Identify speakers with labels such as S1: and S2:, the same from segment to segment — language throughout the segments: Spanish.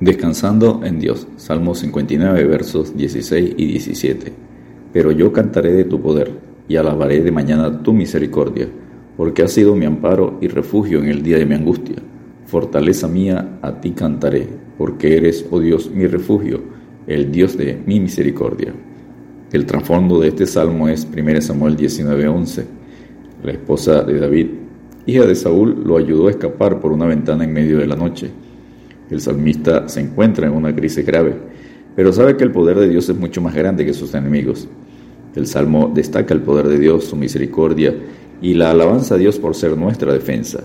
S1: Descansando en Dios. Salmo 59, versos 16 y 17. Pero yo cantaré de tu poder y alabaré de mañana tu misericordia, porque has sido mi amparo y refugio en el día de mi angustia. Fortaleza mía, a ti cantaré, porque eres, oh Dios, mi refugio, el Dios de mi misericordia. El trasfondo de este salmo es 1 Samuel 19:11. La esposa de David, hija de Saúl, lo ayudó a escapar por una ventana en medio de la noche. El salmista se encuentra en una crisis grave, pero sabe que el poder de Dios es mucho más grande que sus enemigos. El salmo destaca el poder de Dios, su misericordia y la alabanza a Dios por ser nuestra defensa.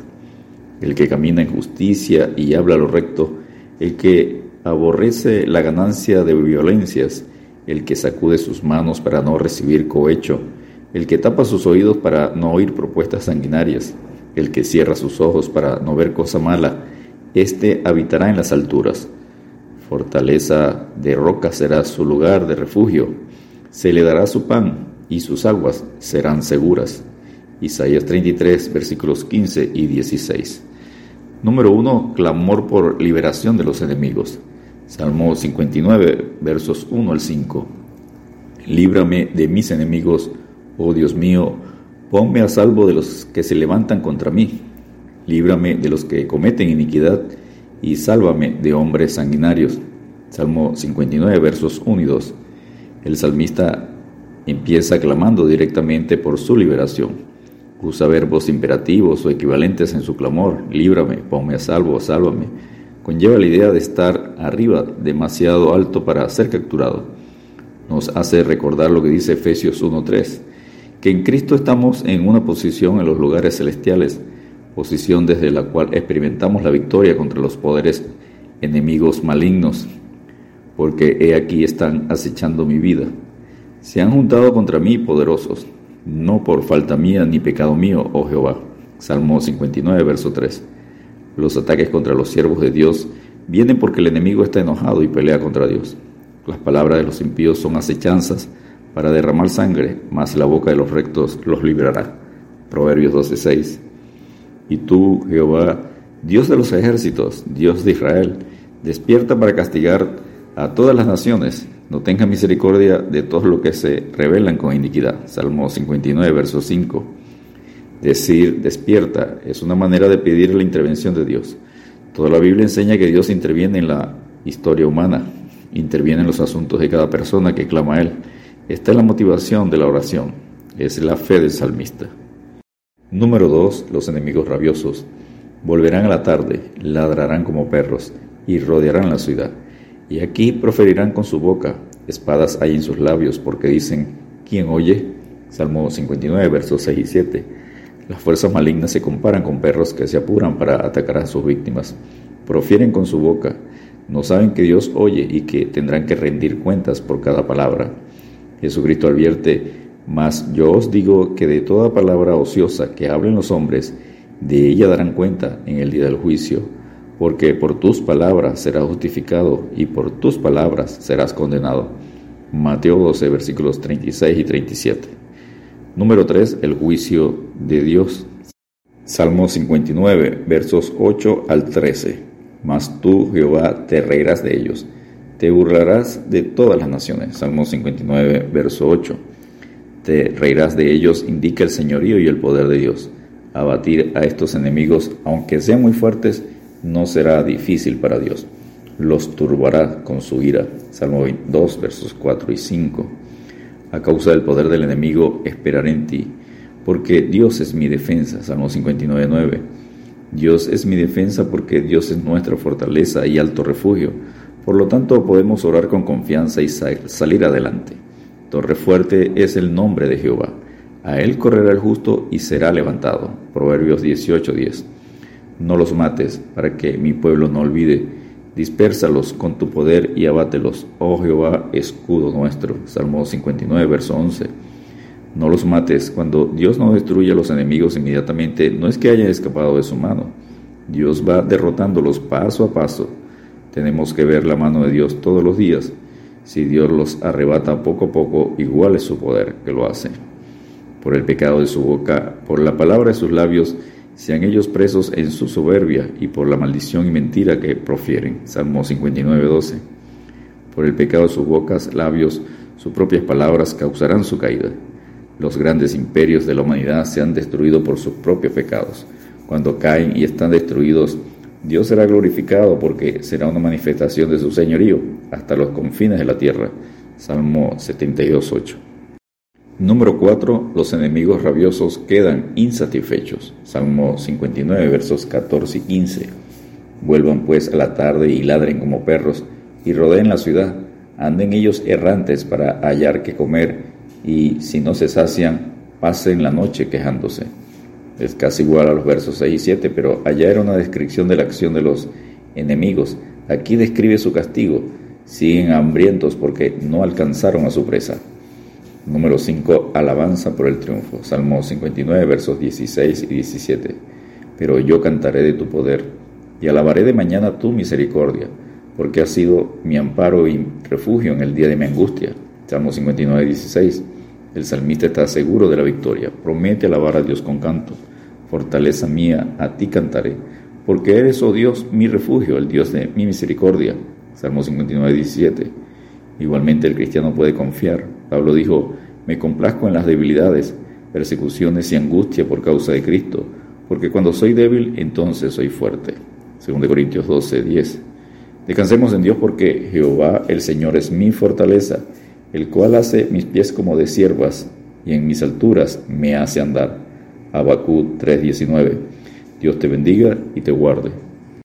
S1: El que camina en justicia y habla lo recto, el que aborrece la ganancia de violencias, el que sacude sus manos para no recibir cohecho, el que tapa sus oídos para no oír propuestas sanguinarias, el que cierra sus ojos para no ver cosa mala, éste habitará en las alturas. Fortaleza de roca será su lugar de refugio. Se le dará su pan y sus aguas serán seguras. Isaías 33, versículos 15 y 16. Número 1. Clamor por liberación de los enemigos. Salmo 59, versos 1 al 5. Líbrame de mis enemigos, oh Dios mío, ponme a salvo de los que se levantan contra mí líbrame de los que cometen iniquidad y sálvame de hombres sanguinarios. Salmo 59, versos 1 y 2. El salmista empieza clamando directamente por su liberación. Usa verbos imperativos o equivalentes en su clamor. Líbrame, ponme a salvo, sálvame. Conlleva la idea de estar arriba, demasiado alto para ser capturado. Nos hace recordar lo que dice Efesios 1.3, que en Cristo estamos en una posición en los lugares celestiales posición desde la cual experimentamos la victoria contra los poderes enemigos malignos, porque he aquí están acechando mi vida. Se han juntado contra mí poderosos, no por falta mía ni pecado mío, oh Jehová. Salmo 59, verso 3. Los ataques contra los siervos de Dios vienen porque el enemigo está enojado y pelea contra Dios. Las palabras de los impíos son acechanzas para derramar sangre, mas la boca de los rectos los librará. Proverbios 12:6. Y tú, Jehová, Dios de los ejércitos, Dios de Israel, despierta para castigar a todas las naciones. No tenga misericordia de todos los que se rebelan con iniquidad. Salmo 59, verso 5. Decir despierta es una manera de pedir la intervención de Dios. Toda la Biblia enseña que Dios interviene en la historia humana, interviene en los asuntos de cada persona que clama a Él. Esta es la motivación de la oración, es la fe del salmista. Número 2. Los enemigos rabiosos. Volverán a la tarde, ladrarán como perros y rodearán la ciudad. Y aquí proferirán con su boca, espadas hay en sus labios, porque dicen, ¿quién oye? Salmo 59, versos 6 y 7. Las fuerzas malignas se comparan con perros que se apuran para atacar a sus víctimas. Profieren con su boca, no saben que Dios oye y que tendrán que rendir cuentas por cada palabra. Jesucristo advierte, mas yo os digo que de toda palabra ociosa que hablen los hombres, de ella darán cuenta en el día del juicio, porque por tus palabras serás justificado y por tus palabras serás condenado. Mateo 12, versículos 36 y 37. Número 3. El juicio de Dios. Salmo 59, versos 8 al 13. Mas tú, Jehová, te reirás de ellos, te burlarás de todas las naciones. Salmo 59, verso 8 te reirás de ellos, indica el señorío y el poder de Dios. Abatir a estos enemigos, aunque sean muy fuertes, no será difícil para Dios. Los turbará con su ira. Salmo 2, versos 4 y 5. A causa del poder del enemigo, esperaré en ti, porque Dios es mi defensa. Salmo 59, 9. Dios es mi defensa porque Dios es nuestra fortaleza y alto refugio. Por lo tanto, podemos orar con confianza y salir adelante. Torre fuerte es el nombre de Jehová. A él correrá el justo y será levantado. Proverbios 18:10. No los mates, para que mi pueblo no olvide. Dispérsalos con tu poder y abátelos, oh Jehová, escudo nuestro. Salmo 59, verso 11. No los mates. Cuando Dios no destruye a los enemigos inmediatamente, no es que hayan escapado de su mano. Dios va derrotándolos paso a paso. Tenemos que ver la mano de Dios todos los días si Dios los arrebata poco a poco, igual es su poder que lo hace. Por el pecado de su boca, por la palabra de sus labios sean ellos presos en su soberbia y por la maldición y mentira que profieren. Salmo 59, 12. Por el pecado de sus bocas, labios, sus propias palabras causarán su caída. Los grandes imperios de la humanidad se han destruido por sus propios pecados. Cuando caen y están destruidos, Dios será glorificado porque será una manifestación de su señorío hasta los confines de la tierra. Salmo 72.8. Número 4. Los enemigos rabiosos quedan insatisfechos. Salmo 59, versos 14 y 15. Vuelvan pues a la tarde y ladren como perros y rodeen la ciudad. Anden ellos errantes para hallar que comer y si no se sacian, pasen la noche quejándose. Es casi igual a los versos 6 y 7, pero allá era una descripción de la acción de los enemigos. Aquí describe su castigo. Siguen hambrientos porque no alcanzaron a su presa. Número 5. Alabanza por el triunfo. Salmo 59, versos 16 y 17. Pero yo cantaré de tu poder y alabaré de mañana tu misericordia, porque has sido mi amparo y refugio en el día de mi angustia. Salmo 59, 16. El salmista está seguro de la victoria. Promete alabar a Dios con canto. Fortaleza mía, a ti cantaré, porque eres, oh Dios, mi refugio, el Dios de mi misericordia. Salmo 59, 17. Igualmente el cristiano puede confiar. Pablo dijo, me complazco en las debilidades, persecuciones y angustia por causa de Cristo, porque cuando soy débil, entonces soy fuerte. 2 Corintios 12, 10. Descansemos en Dios porque Jehová el Señor es mi fortaleza el cual hace mis pies como de siervas y en mis alturas me hace andar. Abacú 3:19. Dios te bendiga y te guarde.